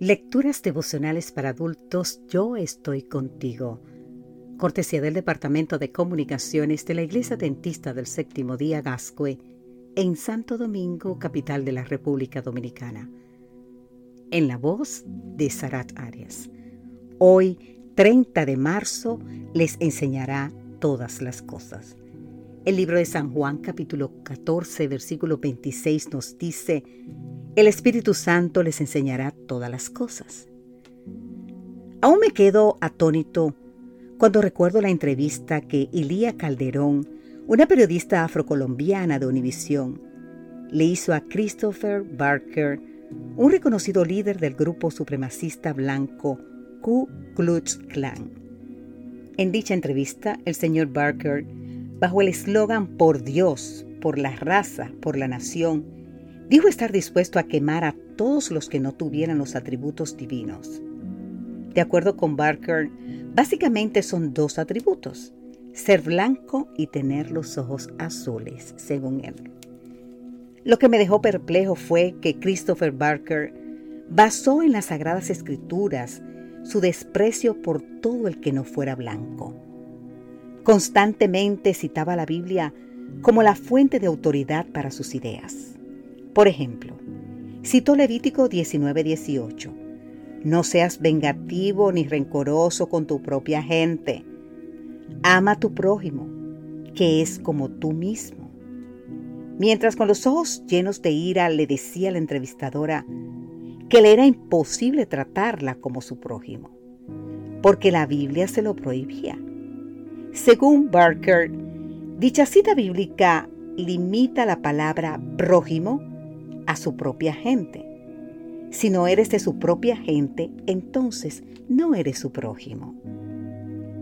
Lecturas devocionales para adultos Yo estoy contigo. Cortesía del Departamento de Comunicaciones de la Iglesia Dentista del Séptimo Día Gascue en Santo Domingo, capital de la República Dominicana. En la voz de Sarat Arias. Hoy, 30 de marzo, les enseñará todas las cosas. El libro de San Juan capítulo 14 versículo 26 nos dice, el Espíritu Santo les enseñará todas las cosas. Aún me quedo atónito cuando recuerdo la entrevista que Ilía Calderón, una periodista afrocolombiana de Univisión, le hizo a Christopher Barker, un reconocido líder del grupo supremacista blanco Ku Klux Klan. En dicha entrevista, el señor Barker, bajo el eslogan Por Dios, por la raza, por la nación, Dijo estar dispuesto a quemar a todos los que no tuvieran los atributos divinos. De acuerdo con Barker, básicamente son dos atributos, ser blanco y tener los ojos azules, según él. Lo que me dejó perplejo fue que Christopher Barker basó en las Sagradas Escrituras su desprecio por todo el que no fuera blanco. Constantemente citaba la Biblia como la fuente de autoridad para sus ideas. Por ejemplo, citó Levítico 19:18. No seas vengativo ni rencoroso con tu propia gente. Ama a tu prójimo, que es como tú mismo. Mientras con los ojos llenos de ira le decía a la entrevistadora que le era imposible tratarla como su prójimo, porque la Biblia se lo prohibía. Según Barker, dicha cita bíblica limita la palabra prójimo a su propia gente. Si no eres de su propia gente, entonces no eres su prójimo.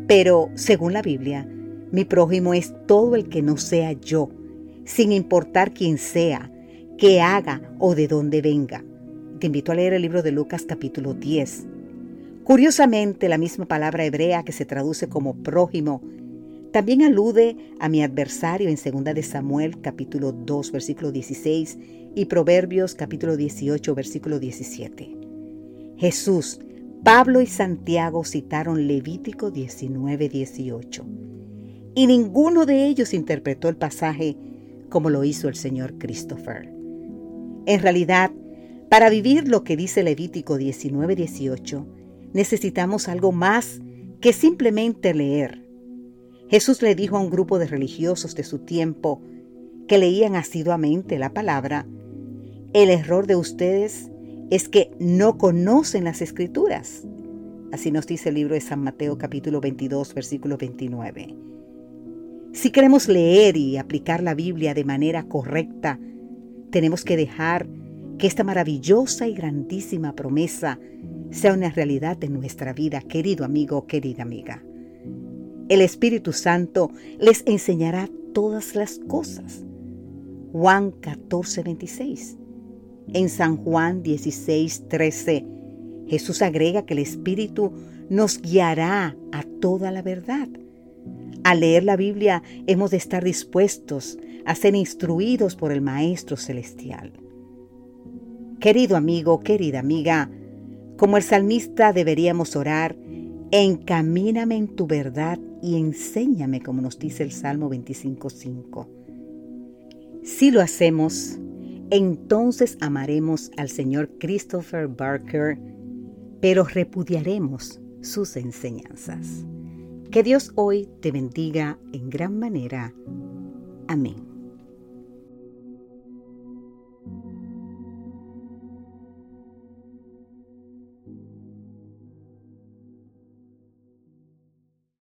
Pero, según la Biblia, mi prójimo es todo el que no sea yo, sin importar quién sea, qué haga o de dónde venga. Te invito a leer el libro de Lucas capítulo 10. Curiosamente, la misma palabra hebrea que se traduce como prójimo también alude a mi adversario en 2 de Samuel capítulo 2 versículo 16 y Proverbios capítulo 18 versículo 17. Jesús, Pablo y Santiago citaron Levítico 19 18 y ninguno de ellos interpretó el pasaje como lo hizo el señor Christopher. En realidad, para vivir lo que dice Levítico 19 18, necesitamos algo más que simplemente leer Jesús le dijo a un grupo de religiosos de su tiempo que leían asiduamente la palabra, el error de ustedes es que no conocen las escrituras. Así nos dice el libro de San Mateo capítulo 22 versículo 29. Si queremos leer y aplicar la Biblia de manera correcta, tenemos que dejar que esta maravillosa y grandísima promesa sea una realidad en nuestra vida, querido amigo, querida amiga. El Espíritu Santo les enseñará todas las cosas. Juan 14, 26. En San Juan 16, 13, Jesús agrega que el Espíritu nos guiará a toda la verdad. Al leer la Biblia hemos de estar dispuestos a ser instruidos por el Maestro Celestial. Querido amigo, querida amiga, como el salmista deberíamos orar, encamíname en tu verdad y enséñame, como nos dice el Salmo 25.5. Si lo hacemos, entonces amaremos al señor Christopher Barker, pero repudiaremos sus enseñanzas. Que Dios hoy te bendiga en gran manera. Amén.